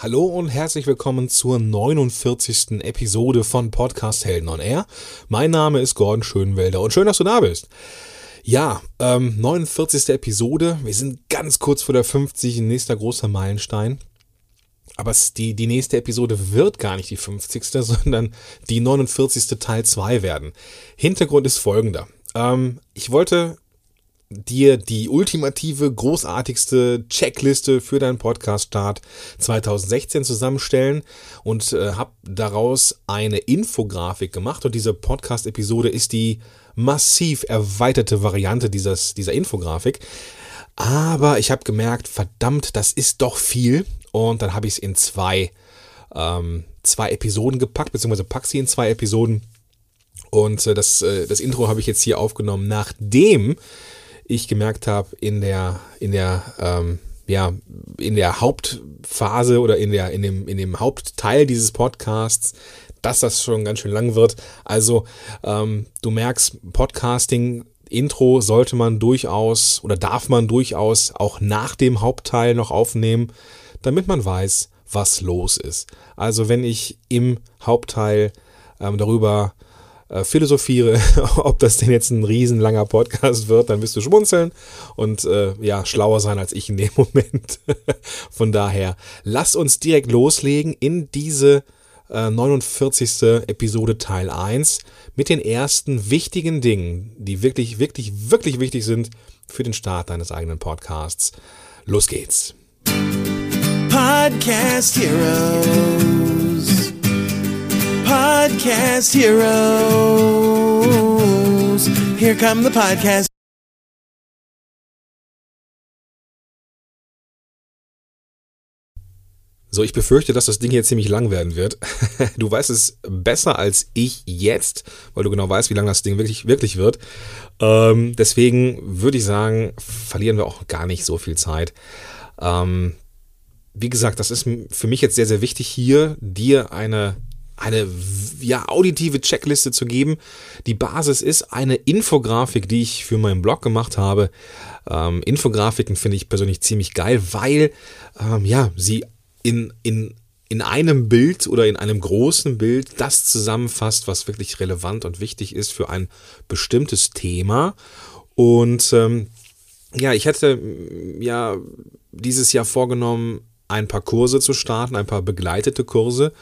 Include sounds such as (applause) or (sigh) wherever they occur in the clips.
Hallo und herzlich willkommen zur 49. Episode von Podcast Helden on Air. Mein Name ist Gordon Schönwelder und schön, dass du da bist. Ja, ähm, 49. Episode. Wir sind ganz kurz vor der 50. Nächster großer Meilenstein. Aber die, die nächste Episode wird gar nicht die 50. (laughs) sondern die 49. Teil 2 werden. Hintergrund ist folgender. Ähm, ich wollte dir die ultimative, großartigste Checkliste für deinen Podcast-Start 2016 zusammenstellen und äh, habe daraus eine Infografik gemacht. Und diese Podcast-Episode ist die massiv erweiterte Variante dieses, dieser Infografik. Aber ich habe gemerkt, verdammt, das ist doch viel. Und dann habe ich es in zwei, ähm, zwei Episoden gepackt, beziehungsweise pack sie in zwei Episoden. Und äh, das, äh, das Intro habe ich jetzt hier aufgenommen, nachdem ich gemerkt habe, in der, in der, ähm, ja, in der Hauptphase oder in der, in dem, in dem Hauptteil dieses Podcasts, dass das schon ganz schön lang wird. Also, ähm, du merkst, Podcasting, Intro sollte man durchaus oder darf man durchaus auch nach dem Hauptteil noch aufnehmen, damit man weiß, was los ist. Also, wenn ich im Hauptteil ähm, darüber äh, philosophiere, (laughs) ob das denn jetzt ein riesenlanger Podcast wird, dann wirst du schmunzeln und äh, ja, schlauer sein als ich in dem (laughs) Moment. Von daher, lass uns direkt loslegen in diese äh, 49. Episode Teil 1 mit den ersten wichtigen Dingen, die wirklich, wirklich, wirklich wichtig sind für den Start deines eigenen Podcasts. Los geht's. Podcast Heroes. Podcast Heroes. Here come the podcast. So, ich befürchte, dass das Ding hier ziemlich lang werden wird. (laughs) Du weißt es besser als ich jetzt, weil du genau weißt, wie lang das Ding wirklich, wirklich wird. Ähm, deswegen würde ich sagen, verlieren wir auch gar nicht so viel Zeit. Ähm, wie gesagt, das ist für mich jetzt sehr, sehr wichtig, hier dir eine eine ja, auditive Checkliste zu geben. Die Basis ist eine Infografik, die ich für meinen Blog gemacht habe. Ähm, Infografiken finde ich persönlich ziemlich geil, weil ähm, ja, sie in, in, in einem Bild oder in einem großen Bild das zusammenfasst, was wirklich relevant und wichtig ist für ein bestimmtes Thema. Und ähm, ja, ich hätte ja dieses Jahr vorgenommen, ein paar Kurse zu starten, ein paar begleitete Kurse.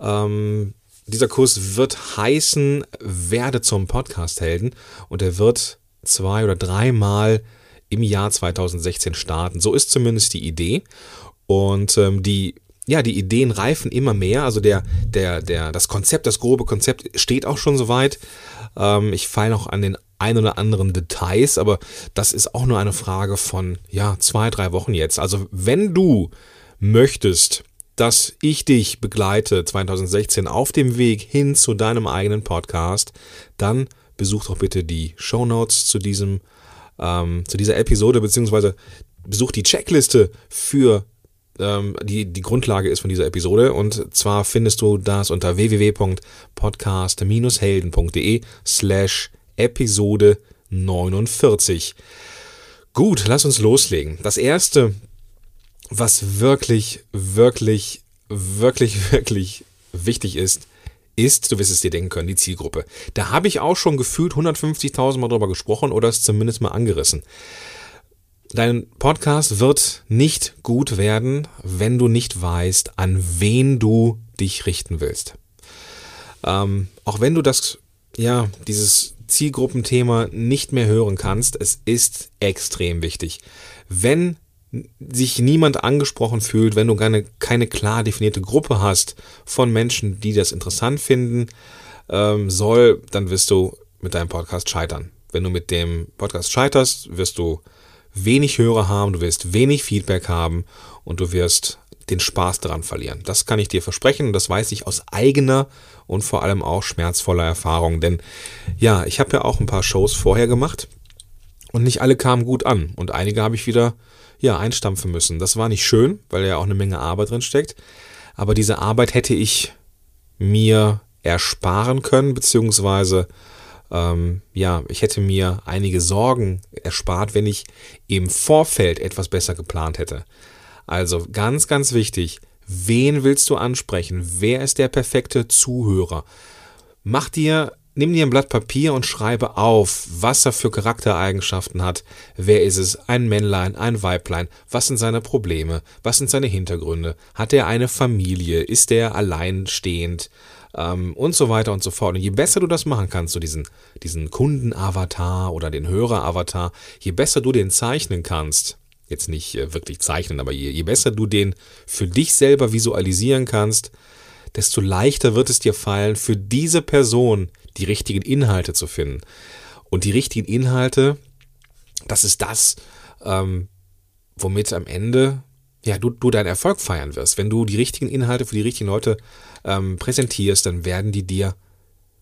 Ähm, dieser Kurs wird heißen, werde zum Podcast-Helden und er wird zwei oder dreimal im Jahr 2016 starten. So ist zumindest die Idee. Und ähm, die, ja, die Ideen reifen immer mehr. Also der, der, der, das Konzept, das grobe Konzept steht auch schon soweit. Ähm, ich feile noch an den ein oder anderen Details, aber das ist auch nur eine Frage von, ja, zwei, drei Wochen jetzt. Also wenn du möchtest, dass ich dich begleite 2016 auf dem Weg hin zu deinem eigenen Podcast, dann besuch doch bitte die Show Notes zu diesem ähm, zu dieser Episode beziehungsweise besuch die Checkliste für ähm, die die Grundlage ist von dieser Episode und zwar findest du das unter www.podcast-helden.de slash Episode 49. Gut, lass uns loslegen. Das erste, was wirklich, wirklich, wirklich, wirklich wichtig ist, ist, du wirst es dir denken können, die Zielgruppe. Da habe ich auch schon gefühlt 150.000 Mal drüber gesprochen oder es zumindest mal angerissen. Dein Podcast wird nicht gut werden, wenn du nicht weißt, an wen du dich richten willst. Ähm, auch wenn du das, ja, dieses Zielgruppenthema nicht mehr hören kannst, es ist extrem wichtig. Wenn sich niemand angesprochen fühlt, wenn du keine, keine klar definierte Gruppe hast von Menschen, die das interessant finden ähm, soll, dann wirst du mit deinem Podcast scheitern. Wenn du mit dem Podcast scheiterst, wirst du wenig Hörer haben, du wirst wenig Feedback haben und du wirst den Spaß daran verlieren. Das kann ich dir versprechen und das weiß ich aus eigener und vor allem auch schmerzvoller Erfahrung. Denn ja, ich habe ja auch ein paar Shows vorher gemacht und nicht alle kamen gut an und einige habe ich wieder ja, einstampfen müssen. Das war nicht schön, weil ja auch eine Menge Arbeit drin steckt. Aber diese Arbeit hätte ich mir ersparen können, beziehungsweise ähm, ja, ich hätte mir einige Sorgen erspart, wenn ich im Vorfeld etwas besser geplant hätte. Also ganz, ganz wichtig, Wen willst du ansprechen? Wer ist der perfekte Zuhörer? Mach dir nimm dir ein Blatt Papier und schreibe auf, was er für Charaktereigenschaften hat. Wer ist es? Ein Männlein, ein Weiblein? Was sind seine Probleme? Was sind seine Hintergründe? Hat er eine Familie? Ist er alleinstehend? Ähm, und so weiter und so fort. Und je besser du das machen kannst, so diesen, diesen Kundenavatar oder den Höreravatar, je besser du den zeichnen kannst, jetzt nicht äh, wirklich zeichnen, aber je, je besser du den für dich selber visualisieren kannst, desto leichter wird es dir fallen, für diese Person die richtigen Inhalte zu finden. Und die richtigen Inhalte, das ist das, ähm, womit am Ende ja, du, du deinen Erfolg feiern wirst. Wenn du die richtigen Inhalte für die richtigen Leute ähm, präsentierst, dann werden die dir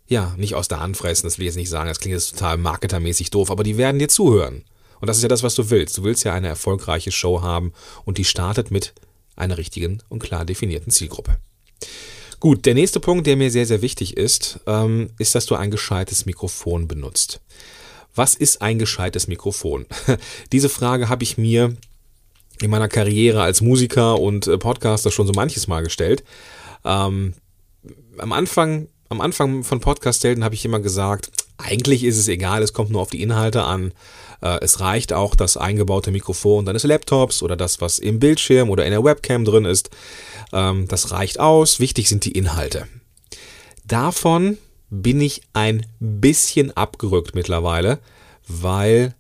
ja nicht aus der Hand fressen. Das will ich jetzt nicht sagen, das klingt jetzt total marketermäßig doof, aber die werden dir zuhören. Und das ist ja das, was du willst. Du willst ja eine erfolgreiche Show haben und die startet mit einer richtigen und klar definierten Zielgruppe. Gut, der nächste Punkt, der mir sehr, sehr wichtig ist, ähm, ist, dass du ein gescheites Mikrofon benutzt. Was ist ein gescheites Mikrofon? (laughs) Diese Frage habe ich mir in meiner Karriere als Musiker und äh, Podcaster schon so manches Mal gestellt. Ähm, am Anfang, am Anfang von Podcast-Helden habe ich immer gesagt, eigentlich ist es egal, es kommt nur auf die Inhalte an. Äh, es reicht auch das eingebaute Mikrofon deines Laptops oder das, was im Bildschirm oder in der Webcam drin ist. Ähm, das reicht aus. Wichtig sind die Inhalte. Davon bin ich ein bisschen abgerückt mittlerweile, weil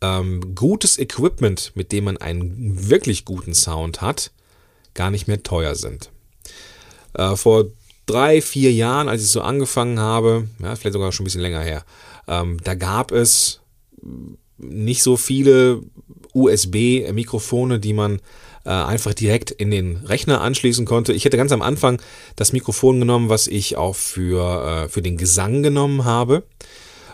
ähm, gutes Equipment, mit dem man einen wirklich guten Sound hat, gar nicht mehr teuer sind. Äh, vor drei, vier Jahren, als ich so angefangen habe, ja, vielleicht sogar schon ein bisschen länger her, ähm, da gab es nicht so viele USB-Mikrofone, die man äh, einfach direkt in den Rechner anschließen konnte. Ich hätte ganz am Anfang das Mikrofon genommen, was ich auch für, äh, für den Gesang genommen habe.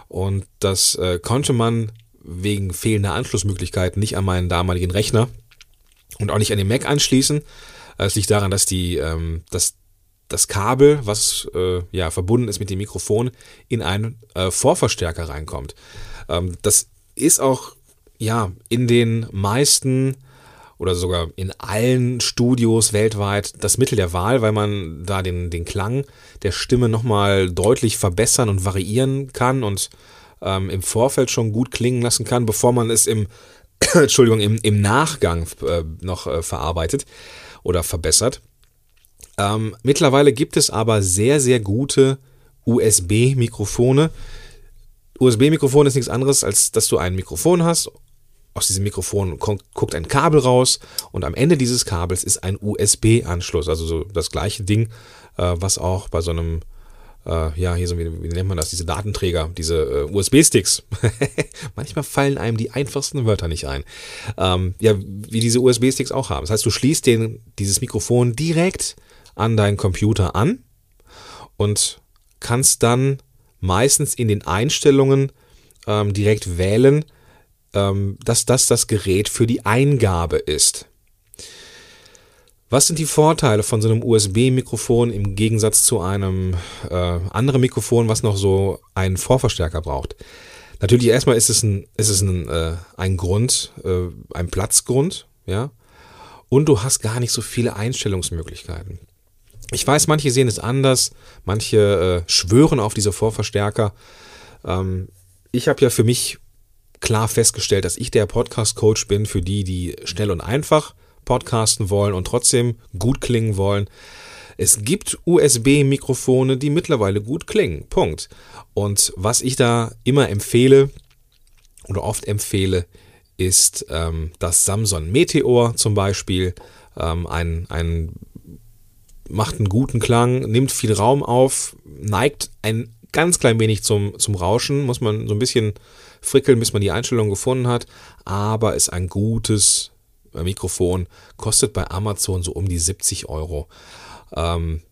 Und das äh, konnte man wegen fehlender Anschlussmöglichkeiten nicht an meinen damaligen Rechner und auch nicht an den Mac anschließen. Es liegt daran, dass die, ähm, dass das Kabel, was äh, ja verbunden ist mit dem Mikrofon, in einen äh, Vorverstärker reinkommt. Ähm, das ist auch ja in den meisten oder sogar in allen Studios weltweit das Mittel der Wahl, weil man da den, den Klang der Stimme nochmal deutlich verbessern und variieren kann und ähm, im Vorfeld schon gut klingen lassen kann, bevor man es im, (coughs) Entschuldigung, im, im Nachgang äh, noch äh, verarbeitet oder verbessert. Ähm, mittlerweile gibt es aber sehr, sehr gute USB-Mikrofone. USB-Mikrofon ist nichts anderes, als dass du ein Mikrofon hast. Aus diesem Mikrofon guckt ein Kabel raus und am Ende dieses Kabels ist ein USB-Anschluss. Also so das gleiche Ding, äh, was auch bei so einem äh, ja, hier so, wie, wie, nennt man das, diese Datenträger, diese äh, USB-Sticks. (laughs) Manchmal fallen einem die einfachsten Wörter nicht ein. Ähm, ja, wie diese USB-Sticks auch haben. Das heißt, du schließt den, dieses Mikrofon direkt an deinen Computer an und kannst dann meistens in den Einstellungen ähm, direkt wählen, ähm, dass das das Gerät für die Eingabe ist. Was sind die Vorteile von so einem USB-Mikrofon im Gegensatz zu einem äh, anderen Mikrofon, was noch so einen Vorverstärker braucht? Natürlich erstmal ist es ein, ist es ein, äh, ein Grund, äh, ein Platzgrund, ja. Und du hast gar nicht so viele Einstellungsmöglichkeiten. Ich weiß, manche sehen es anders, manche äh, schwören auf diese Vorverstärker. Ähm, ich habe ja für mich klar festgestellt, dass ich der Podcast-Coach bin für die, die schnell und einfach podcasten wollen und trotzdem gut klingen wollen. Es gibt USB-Mikrofone, die mittlerweile gut klingen. Punkt. Und was ich da immer empfehle oder oft empfehle, ist ähm, das Samsung Meteor zum Beispiel. Ähm, ein, ein macht einen guten Klang, nimmt viel Raum auf, neigt ein ganz klein wenig zum, zum Rauschen, muss man so ein bisschen frickeln, bis man die Einstellung gefunden hat, aber ist ein gutes äh, Mikrofon, kostet bei Amazon so um die 70 Euro. Ähm,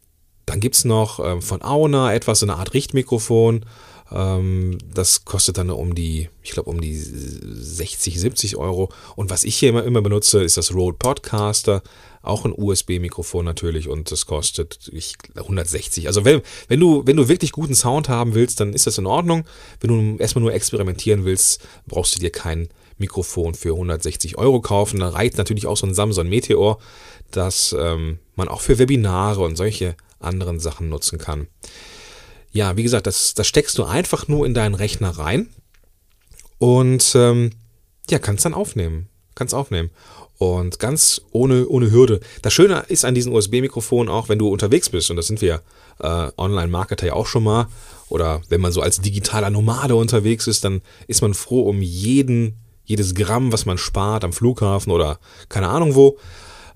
dann gibt es noch ähm, von Auna etwas, so eine Art Richtmikrofon. Ähm, das kostet dann um die, ich glaube, um die 60, 70 Euro. Und was ich hier immer, immer benutze, ist das Rode Podcaster. Auch ein USB-Mikrofon natürlich und das kostet ich, 160. Also wenn, wenn, du, wenn du wirklich guten Sound haben willst, dann ist das in Ordnung. Wenn du erstmal nur experimentieren willst, brauchst du dir kein Mikrofon für 160 Euro kaufen. Da reicht natürlich auch so ein Samsung Meteor, das ähm, man auch für Webinare und solche anderen Sachen nutzen kann. Ja, wie gesagt, das, das steckst du einfach nur in deinen Rechner rein und ähm, ja, kannst dann aufnehmen. Kannst aufnehmen. Und ganz ohne, ohne Hürde. Das Schöne ist an diesen USB-Mikrofonen auch, wenn du unterwegs bist, und das sind wir äh, Online-Marketer ja auch schon mal, oder wenn man so als digitaler Nomade unterwegs ist, dann ist man froh um jeden, jedes Gramm, was man spart am Flughafen oder keine Ahnung wo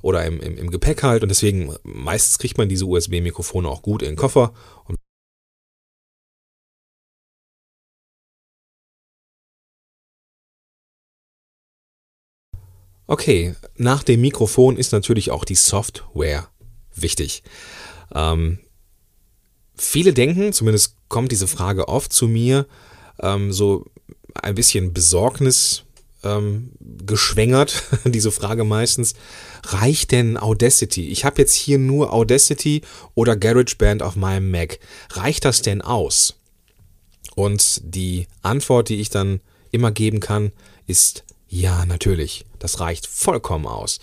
oder im, im, im Gepäck halt. Und deswegen meistens kriegt man diese USB-Mikrofone auch gut in den Koffer. Und Okay, nach dem Mikrofon ist natürlich auch die Software wichtig. Ähm, viele denken, zumindest kommt diese Frage oft zu mir, ähm, so ein bisschen Besorgnis ähm, geschwängert, (laughs) diese Frage meistens, reicht denn Audacity? Ich habe jetzt hier nur Audacity oder GarageBand auf meinem Mac. Reicht das denn aus? Und die Antwort, die ich dann immer geben kann, ist ja, natürlich. Das reicht vollkommen aus.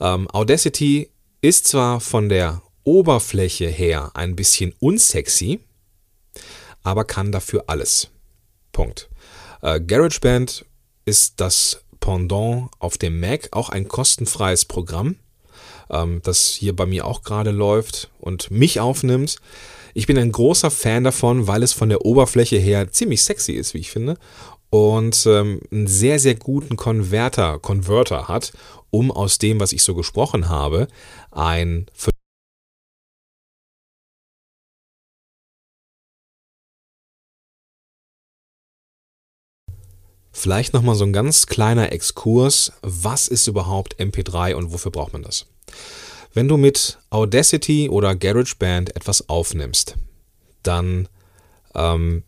Ähm, Audacity ist zwar von der Oberfläche her ein bisschen unsexy, aber kann dafür alles. Punkt. Äh, GarageBand ist das Pendant auf dem Mac, auch ein kostenfreies Programm, ähm, das hier bei mir auch gerade läuft und mich aufnimmt. Ich bin ein großer Fan davon, weil es von der Oberfläche her ziemlich sexy ist, wie ich finde, und ähm, einen sehr, sehr guten Konverter, Converter hat, um aus dem, was ich so gesprochen habe, ein Vielleicht nochmal so ein ganz kleiner Exkurs. Was ist überhaupt MP3 und wofür braucht man das? Wenn du mit Audacity oder GarageBand etwas aufnimmst, dann ähm,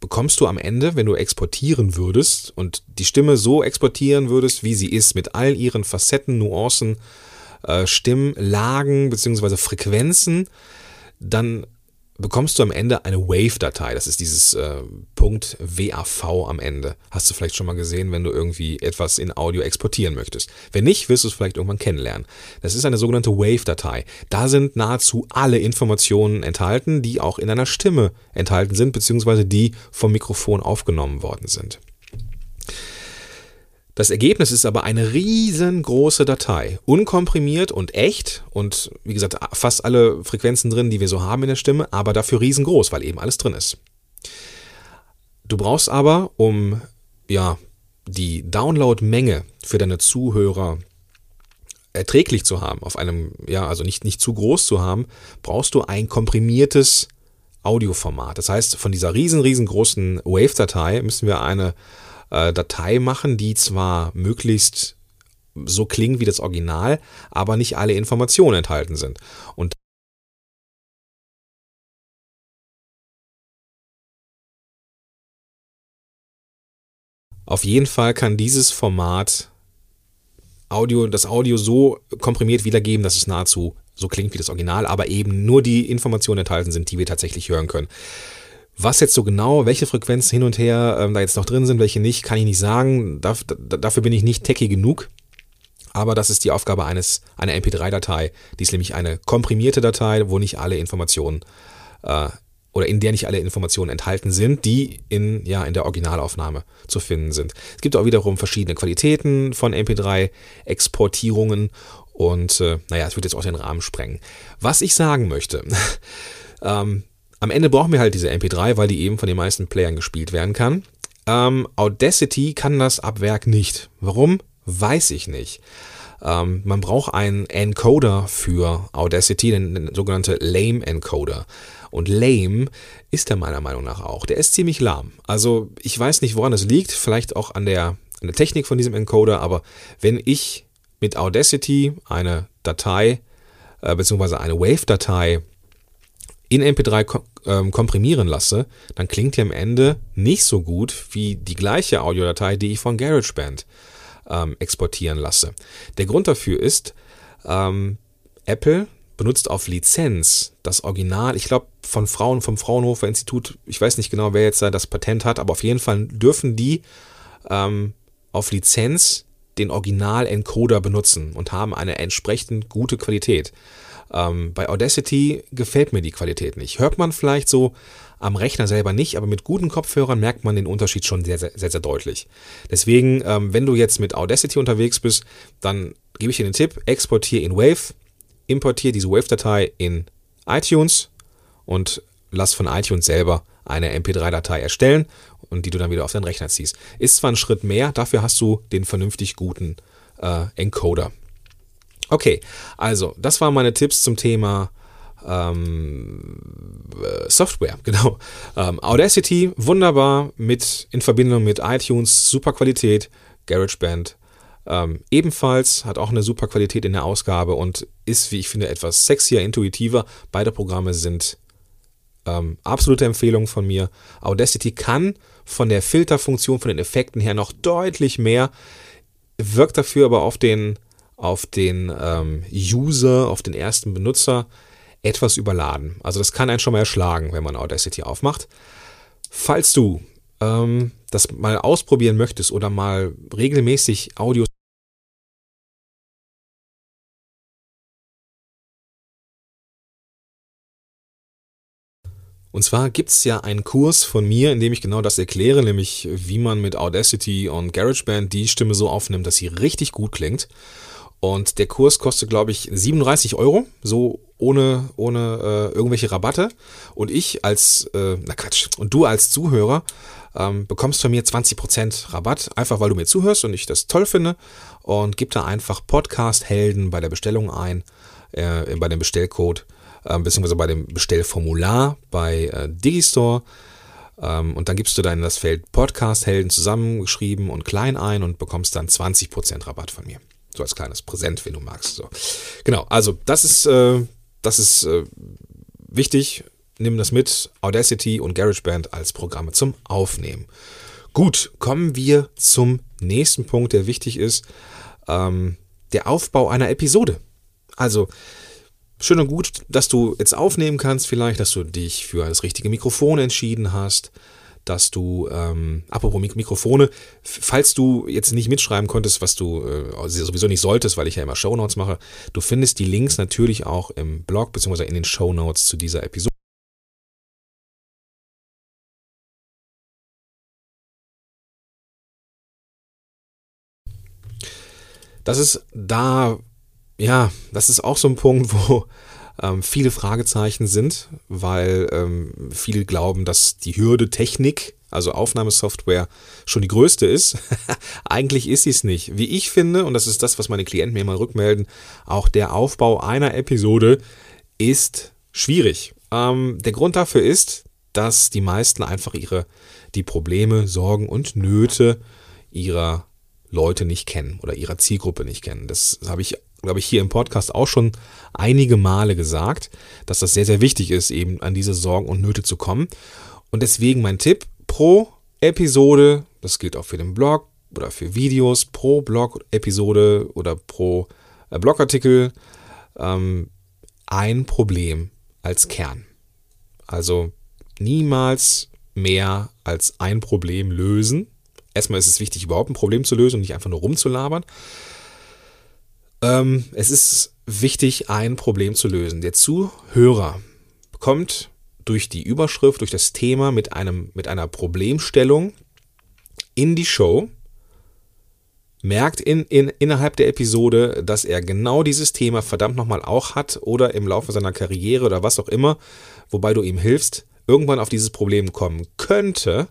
bekommst du am Ende, wenn du exportieren würdest und die Stimme so exportieren würdest, wie sie ist, mit all ihren Facetten, Nuancen, äh, Stimmlagen bzw. Frequenzen, dann bekommst du am Ende eine Wave-Datei. Das ist dieses äh, Punkt WAV am Ende. Hast du vielleicht schon mal gesehen, wenn du irgendwie etwas in Audio exportieren möchtest. Wenn nicht, wirst du es vielleicht irgendwann kennenlernen. Das ist eine sogenannte Wave-Datei. Da sind nahezu alle Informationen enthalten, die auch in einer Stimme enthalten sind, beziehungsweise die vom Mikrofon aufgenommen worden sind. Das Ergebnis ist aber eine riesengroße Datei, unkomprimiert und echt und wie gesagt fast alle Frequenzen drin, die wir so haben in der Stimme, aber dafür riesengroß, weil eben alles drin ist. Du brauchst aber, um ja die Downloadmenge für deine Zuhörer erträglich zu haben, auf einem ja also nicht nicht zu groß zu haben, brauchst du ein komprimiertes Audioformat. Das heißt, von dieser riesen riesengroßen Wave-Datei müssen wir eine äh, Datei machen, die zwar möglichst so klingt wie das Original, aber nicht alle Informationen enthalten sind. Und auf jeden Fall kann dieses Format Audio, das Audio so komprimiert wiedergeben, dass es nahezu so klingt wie das Original, aber eben nur die Informationen enthalten sind, die wir tatsächlich hören können. Was jetzt so genau, welche Frequenzen hin und her ähm, da jetzt noch drin sind, welche nicht, kann ich nicht sagen. Darf, dafür bin ich nicht techy genug. Aber das ist die Aufgabe eines einer MP3-Datei. Die ist nämlich eine komprimierte Datei, wo nicht alle Informationen äh, oder in der nicht alle Informationen enthalten sind, die in, ja, in der Originalaufnahme zu finden sind. Es gibt auch wiederum verschiedene Qualitäten von MP3-Exportierungen und äh, naja, es wird jetzt auch den Rahmen sprengen. Was ich sagen möchte, (laughs) ähm, am Ende brauchen wir halt diese MP3, weil die eben von den meisten Playern gespielt werden kann. Ähm, Audacity kann das ab Werk nicht. Warum? Weiß ich nicht. Ähm, man braucht einen Encoder für Audacity, den, den sogenannte Lame Encoder. Und Lame ist er meiner Meinung nach auch. Der ist ziemlich lahm. Also ich weiß nicht, woran es liegt. Vielleicht auch an der, an der Technik von diesem Encoder. Aber wenn ich mit Audacity eine Datei äh, beziehungsweise eine Wave-Datei in MP3 kom ähm, komprimieren lasse, dann klingt die am Ende nicht so gut wie die gleiche Audiodatei, die ich von GarageBand ähm, exportieren lasse. Der Grund dafür ist, ähm, Apple benutzt auf Lizenz das Original, ich glaube von Frauen vom Fraunhofer Institut, ich weiß nicht genau, wer jetzt da das Patent hat, aber auf jeden Fall dürfen die ähm, auf Lizenz den Original-Encoder benutzen und haben eine entsprechend gute Qualität. Ähm, bei Audacity gefällt mir die Qualität nicht. Hört man vielleicht so am Rechner selber nicht, aber mit guten Kopfhörern merkt man den Unterschied schon sehr, sehr, sehr, sehr deutlich. Deswegen, ähm, wenn du jetzt mit Audacity unterwegs bist, dann gebe ich dir den Tipp, exportiere in Wave, importiere diese Wave-Datei in iTunes und lass von iTunes selber eine MP3-Datei erstellen und die du dann wieder auf deinen Rechner ziehst. Ist zwar ein Schritt mehr, dafür hast du den vernünftig guten äh, Encoder. Okay, also das waren meine Tipps zum Thema ähm, äh, Software, (laughs) genau. Ähm, Audacity, wunderbar, mit in Verbindung mit iTunes, super Qualität, GarageBand ähm, ebenfalls, hat auch eine super Qualität in der Ausgabe und ist, wie ich finde, etwas sexier, intuitiver. Beide Programme sind ähm, absolute Empfehlung von mir. Audacity kann von der Filterfunktion, von den Effekten her noch deutlich mehr, wirkt dafür aber auf den, auf den ähm, User, auf den ersten Benutzer etwas überladen. Also das kann einen schon mal erschlagen, wenn man Audacity aufmacht. Falls du ähm, das mal ausprobieren möchtest oder mal regelmäßig Audios Und zwar gibt es ja einen Kurs von mir, in dem ich genau das erkläre, nämlich wie man mit Audacity und GarageBand die Stimme so aufnimmt, dass sie richtig gut klingt. Und der Kurs kostet, glaube ich, 37 Euro, so ohne, ohne äh, irgendwelche Rabatte. Und ich als, äh, na Quatsch, und du als Zuhörer ähm, bekommst von mir 20% Rabatt, einfach weil du mir zuhörst und ich das toll finde. Und gib da einfach Podcast-Helden bei der Bestellung ein, äh, bei dem Bestellcode, äh, beziehungsweise bei dem Bestellformular bei äh, Digistore. Ähm, und dann gibst du dann das Feld Podcast-Helden zusammengeschrieben und klein ein und bekommst dann 20% Rabatt von mir. So als kleines Präsent, wenn du magst. So. Genau, also das ist, äh, das ist äh, wichtig. Nimm das mit, Audacity und GarageBand als Programme zum Aufnehmen. Gut, kommen wir zum nächsten Punkt, der wichtig ist. Ähm, der Aufbau einer Episode. Also, schön und gut, dass du jetzt aufnehmen kannst, vielleicht, dass du dich für das richtige Mikrofon entschieden hast, dass du, ähm, apropos Mik Mikrofone, falls du jetzt nicht mitschreiben konntest, was du äh, sowieso nicht solltest, weil ich ja immer Shownotes mache, du findest die Links natürlich auch im Blog bzw. in den Shownotes zu dieser Episode. Das ist da, ja, das ist auch so ein Punkt, wo ähm, viele Fragezeichen sind, weil ähm, viele glauben, dass die Hürde Technik, also Aufnahmesoftware, schon die größte ist. (laughs) Eigentlich ist sie es nicht. Wie ich finde, und das ist das, was meine Klienten mir mal rückmelden, auch der Aufbau einer Episode ist schwierig. Ähm, der Grund dafür ist, dass die meisten einfach ihre die Probleme, Sorgen und Nöte ihrer Leute nicht kennen oder ihrer Zielgruppe nicht kennen. Das habe ich glaube ich, hier im Podcast auch schon einige Male gesagt, dass das sehr, sehr wichtig ist, eben an diese Sorgen und Nöte zu kommen. Und deswegen mein Tipp, pro Episode, das gilt auch für den Blog oder für Videos, pro Blog-Episode oder pro äh, Blogartikel, ähm, ein Problem als Kern. Also niemals mehr als ein Problem lösen. Erstmal ist es wichtig, überhaupt ein Problem zu lösen und nicht einfach nur rumzulabern. Ähm, es ist wichtig, ein Problem zu lösen. Der Zuhörer kommt durch die Überschrift, durch das Thema mit, einem, mit einer Problemstellung in die Show, merkt in, in, innerhalb der Episode, dass er genau dieses Thema verdammt nochmal auch hat oder im Laufe seiner Karriere oder was auch immer, wobei du ihm hilfst, irgendwann auf dieses Problem kommen könnte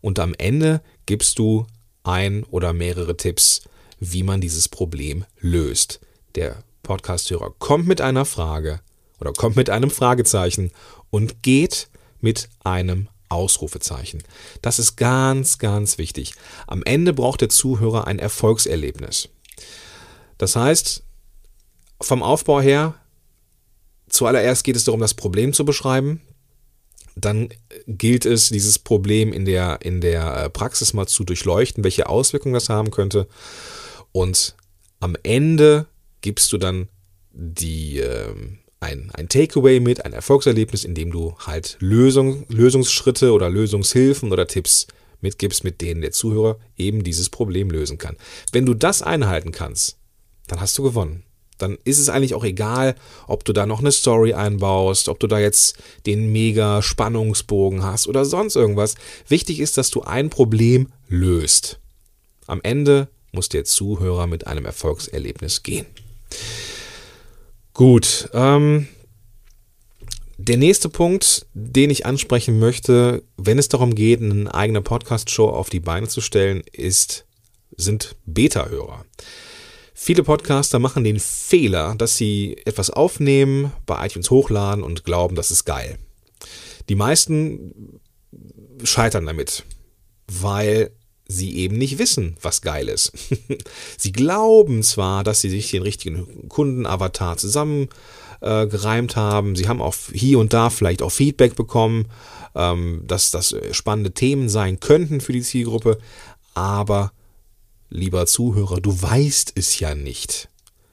und am Ende gibst du ein oder mehrere Tipps, wie man dieses Problem löst. Der Podcasthörer kommt mit einer Frage oder kommt mit einem Fragezeichen und geht mit einem Ausrufezeichen. Das ist ganz, ganz wichtig. Am Ende braucht der Zuhörer ein Erfolgserlebnis. Das heißt, vom Aufbau her, zuallererst geht es darum, das Problem zu beschreiben. Dann gilt es, dieses Problem in der, in der äh, Praxis mal zu durchleuchten, welche Auswirkungen das haben könnte. Und am Ende gibst du dann die, äh, ein, ein Takeaway mit, ein Erfolgserlebnis, in dem du halt Lösung, Lösungsschritte oder Lösungshilfen oder Tipps mitgibst, mit denen der Zuhörer eben dieses Problem lösen kann. Wenn du das einhalten kannst, dann hast du gewonnen. Dann ist es eigentlich auch egal, ob du da noch eine Story einbaust, ob du da jetzt den mega Spannungsbogen hast oder sonst irgendwas. Wichtig ist, dass du ein Problem löst. Am Ende muss der Zuhörer mit einem Erfolgserlebnis gehen. Gut, ähm, der nächste Punkt, den ich ansprechen möchte, wenn es darum geht, eine eigene Podcast-Show auf die Beine zu stellen, ist, sind Beta-Hörer. Viele Podcaster machen den Fehler, dass sie etwas aufnehmen, bei iTunes hochladen und glauben, das ist geil. Die meisten scheitern damit, weil sie eben nicht wissen, was geil ist. (laughs) sie glauben zwar, dass sie sich den richtigen Kundenavatar zusammen äh, haben. Sie haben auch hier und da vielleicht auch Feedback bekommen, ähm, dass das spannende Themen sein könnten für die Zielgruppe. Aber, lieber Zuhörer, du weißt es ja nicht.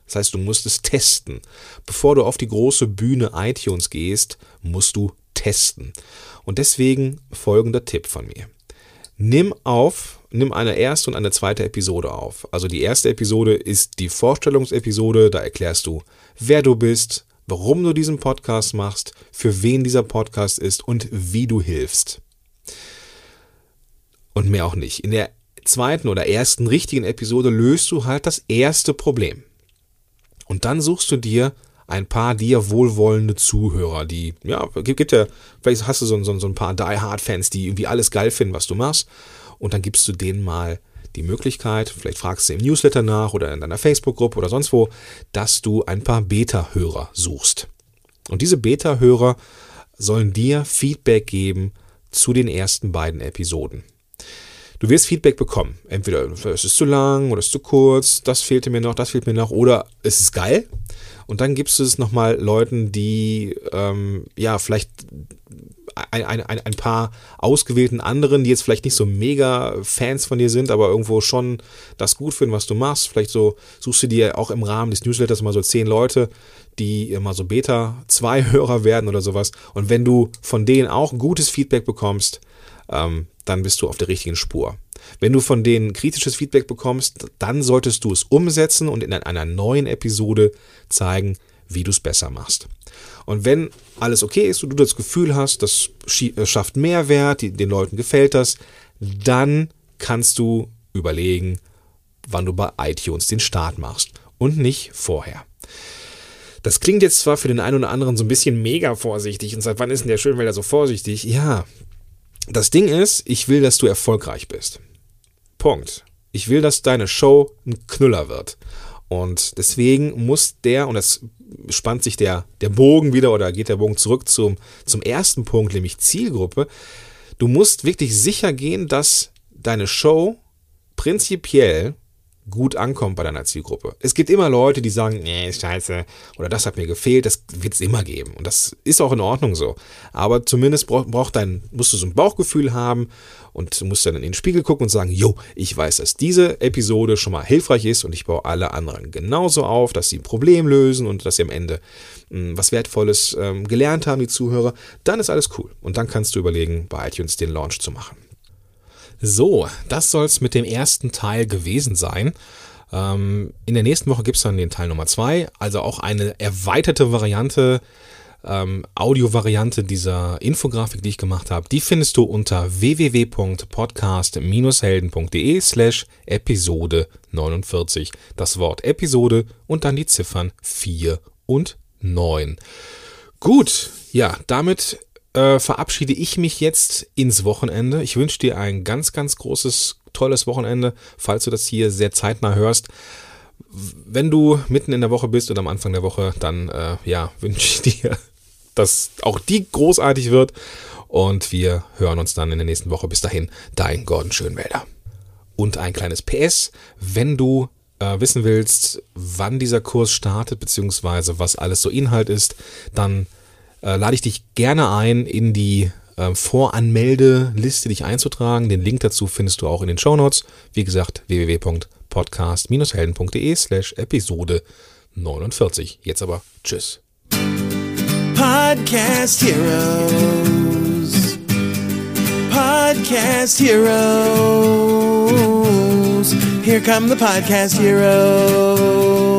Das heißt, du musst es testen. Bevor du auf die große Bühne iTunes gehst, musst du testen. Und deswegen folgender Tipp von mir nimm auf, nimm eine erste und eine zweite Episode auf. Also die erste Episode ist die Vorstellungsepisode, da erklärst du, wer du bist, warum du diesen Podcast machst, für wen dieser Podcast ist und wie du hilfst. Und mehr auch nicht. In der zweiten oder ersten richtigen Episode löst du halt das erste Problem. Und dann suchst du dir ein paar dir wohlwollende Zuhörer, die, ja, gibt ja, vielleicht hast du so, so, so ein paar Die Hard Fans, die irgendwie alles geil finden, was du machst. Und dann gibst du denen mal die Möglichkeit, vielleicht fragst du im Newsletter nach oder in deiner Facebook-Gruppe oder sonst wo, dass du ein paar Beta-Hörer suchst. Und diese Beta-Hörer sollen dir Feedback geben zu den ersten beiden Episoden. Du wirst Feedback bekommen. Entweder es ist zu lang oder es ist zu kurz, das fehlte mir noch, das fehlt mir noch, oder es ist geil. Und dann gibst du es nochmal Leuten, die ähm, ja vielleicht ein, ein, ein, paar ausgewählten anderen, die jetzt vielleicht nicht so mega Fans von dir sind, aber irgendwo schon das gut finden, was du machst. Vielleicht so suchst du dir auch im Rahmen des Newsletters mal so zehn Leute, die immer so Beta-2-Hörer werden oder sowas. Und wenn du von denen auch gutes Feedback bekommst, ähm, dann bist du auf der richtigen Spur. Wenn du von denen kritisches Feedback bekommst, dann solltest du es umsetzen und in einer neuen Episode zeigen, wie du es besser machst. Und wenn alles okay ist und du das Gefühl hast, das äh, schafft Mehrwert, den Leuten gefällt das, dann kannst du überlegen, wann du bei iTunes den Start machst und nicht vorher. Das klingt jetzt zwar für den einen oder anderen so ein bisschen mega vorsichtig und seit wann ist denn der Schönwälder so vorsichtig? Ja, das Ding ist, ich will, dass du erfolgreich bist. Punkt. Ich will, dass deine Show ein Knüller wird. Und deswegen muss der, und das spannt sich der, der Bogen wieder oder geht der Bogen zurück zum, zum ersten Punkt, nämlich Zielgruppe. Du musst wirklich sicher gehen, dass deine Show prinzipiell gut ankommt bei deiner Zielgruppe. Es gibt immer Leute, die sagen, nee, scheiße, oder das hat mir gefehlt, das wird es immer geben. Und das ist auch in Ordnung so. Aber zumindest brauch, brauch dein, musst du so ein Bauchgefühl haben und musst dann in den Spiegel gucken und sagen, jo, ich weiß, dass diese Episode schon mal hilfreich ist und ich baue alle anderen genauso auf, dass sie ein Problem lösen und dass sie am Ende mh, hm, was Wertvolles ähm, gelernt haben, die Zuhörer. Dann ist alles cool. Und dann kannst du überlegen, bei iTunes den Launch zu machen. So, das soll es mit dem ersten Teil gewesen sein. Ähm, in der nächsten Woche gibt es dann den Teil Nummer zwei, also auch eine erweiterte Variante, ähm, Audio-Variante dieser Infografik, die ich gemacht habe. Die findest du unter www.podcast-helden.de slash Episode 49. Das Wort Episode und dann die Ziffern 4 und 9. Gut, ja, damit äh, verabschiede ich mich jetzt ins Wochenende. Ich wünsche dir ein ganz, ganz großes, tolles Wochenende, falls du das hier sehr zeitnah hörst. Wenn du mitten in der Woche bist oder am Anfang der Woche, dann äh, ja, (laughs) wünsche ich dir, dass auch die großartig wird. Und wir hören uns dann in der nächsten Woche. Bis dahin, dein Gordon Schönwälder. Und ein kleines PS, wenn du äh, wissen willst, wann dieser Kurs startet, beziehungsweise was alles so Inhalt ist, dann äh, lade ich dich gerne ein, in die äh, Voranmeldeliste dich einzutragen. Den Link dazu findest du auch in den Show Notes. Wie gesagt, www.podcast-helden.de slash Episode 49. Jetzt aber Tschüss. Podcast Heroes. podcast heroes. Here come the podcast heroes.